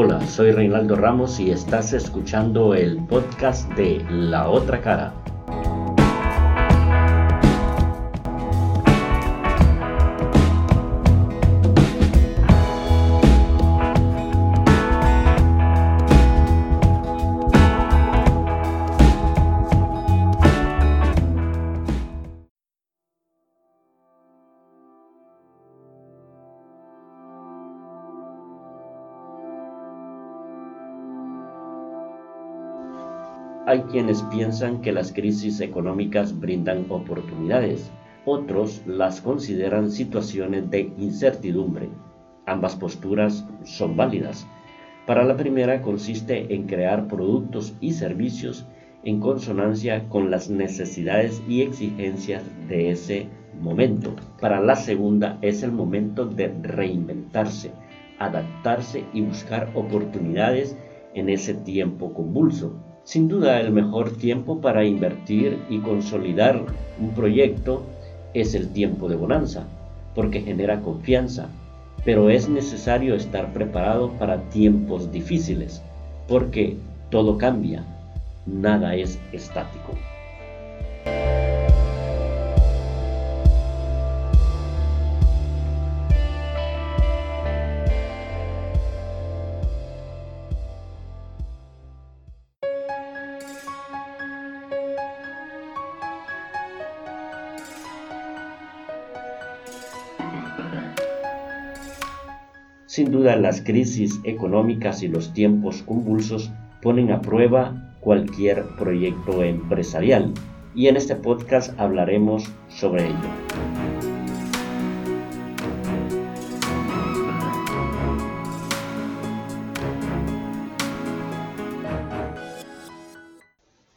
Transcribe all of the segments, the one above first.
Hola, soy Reinaldo Ramos y estás escuchando el podcast de La Otra Cara. Hay quienes piensan que las crisis económicas brindan oportunidades, otros las consideran situaciones de incertidumbre. Ambas posturas son válidas. Para la primera consiste en crear productos y servicios en consonancia con las necesidades y exigencias de ese momento. Para la segunda es el momento de reinventarse, adaptarse y buscar oportunidades en ese tiempo convulso. Sin duda el mejor tiempo para invertir y consolidar un proyecto es el tiempo de bonanza, porque genera confianza, pero es necesario estar preparado para tiempos difíciles, porque todo cambia, nada es estático. Sin duda las crisis económicas y los tiempos convulsos ponen a prueba cualquier proyecto empresarial y en este podcast hablaremos sobre ello.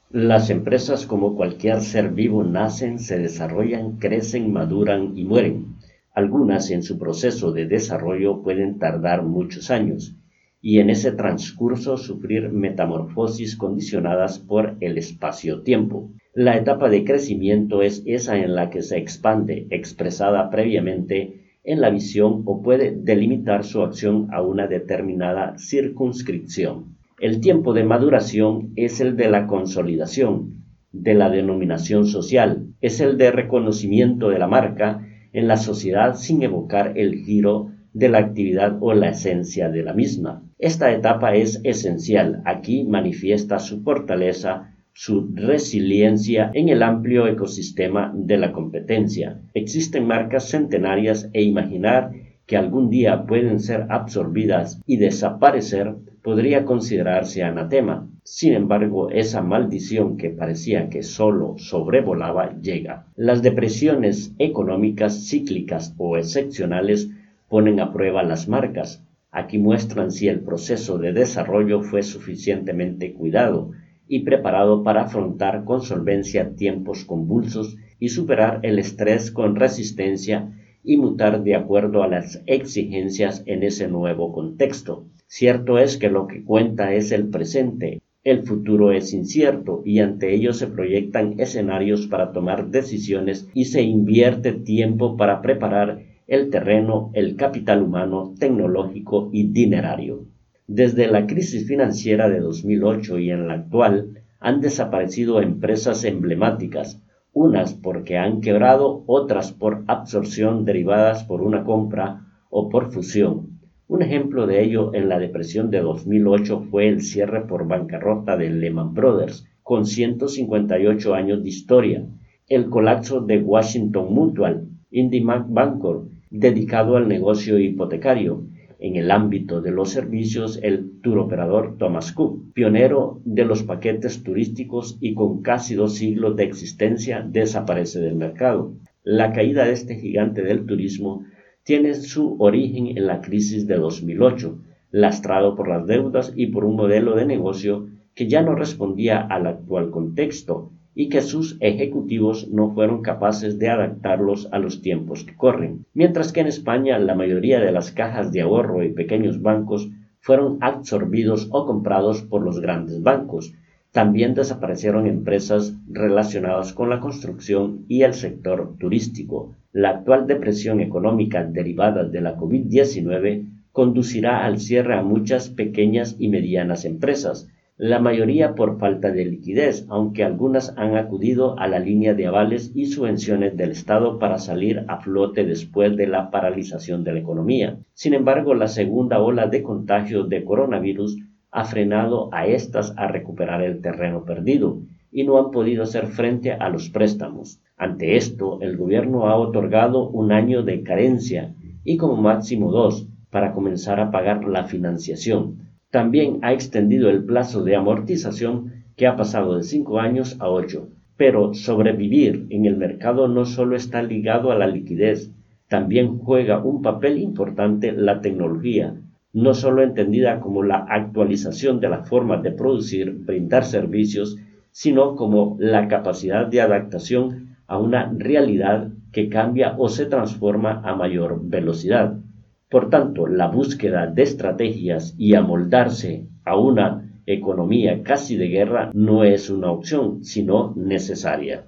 Las empresas como cualquier ser vivo nacen, se desarrollan, crecen, maduran y mueren. Algunas en su proceso de desarrollo pueden tardar muchos años y en ese transcurso sufrir metamorfosis condicionadas por el espacio-tiempo. La etapa de crecimiento es esa en la que se expande, expresada previamente en la visión o puede delimitar su acción a una determinada circunscripción. El tiempo de maduración es el de la consolidación, de la denominación social, es el de reconocimiento de la marca en la sociedad sin evocar el giro de la actividad o la esencia de la misma. Esta etapa es esencial. Aquí manifiesta su fortaleza, su resiliencia en el amplio ecosistema de la competencia. Existen marcas centenarias e imaginar que algún día pueden ser absorbidas y desaparecer podría considerarse anatema. Sin embargo, esa maldición que parecía que sólo sobrevolaba llega. Las depresiones económicas cíclicas o excepcionales ponen a prueba las marcas. Aquí muestran si el proceso de desarrollo fue suficientemente cuidado y preparado para afrontar con solvencia tiempos convulsos y superar el estrés con resistencia y mutar de acuerdo a las exigencias en ese nuevo contexto. Cierto es que lo que cuenta es el presente, el futuro es incierto y ante ello se proyectan escenarios para tomar decisiones y se invierte tiempo para preparar el terreno, el capital humano, tecnológico y dinerario. Desde la crisis financiera de 2008 y en la actual han desaparecido empresas emblemáticas, unas porque han quebrado, otras por absorción derivadas por una compra o por fusión. Un ejemplo de ello en la depresión de 2008 fue el cierre por bancarrota de Lehman Brothers, con 158 años de historia, el colapso de Washington Mutual, IndyMac Bancor, dedicado al negocio hipotecario, en el ámbito de los servicios el turoperador Thomas Cook, pionero de los paquetes turísticos y con casi dos siglos de existencia, desaparece del mercado. La caída de este gigante del turismo tiene su origen en la crisis de 2008, lastrado por las deudas y por un modelo de negocio que ya no respondía al actual contexto y que sus ejecutivos no fueron capaces de adaptarlos a los tiempos que corren. Mientras que en España la mayoría de las cajas de ahorro y pequeños bancos fueron absorbidos o comprados por los grandes bancos. También desaparecieron empresas relacionadas con la construcción y el sector turístico, la actual depresión económica derivada de la COVID-19 conducirá al cierre a muchas pequeñas y medianas empresas, la mayoría por falta de liquidez, aunque algunas han acudido a la línea de avales y subvenciones del Estado para salir a flote después de la paralización de la economía. Sin embargo, la segunda ola de contagio de coronavirus ha frenado a estas a recuperar el terreno perdido y no han podido hacer frente a los préstamos. Ante esto, el gobierno ha otorgado un año de carencia y como máximo dos para comenzar a pagar la financiación también ha extendido el plazo de amortización que ha pasado de 5 años a 8. Pero sobrevivir en el mercado no solo está ligado a la liquidez, también juega un papel importante la tecnología, no solo entendida como la actualización de las formas de producir, brindar servicios, sino como la capacidad de adaptación a una realidad que cambia o se transforma a mayor velocidad. Por tanto, la búsqueda de estrategias y amoldarse a una economía casi de guerra no es una opción, sino necesaria.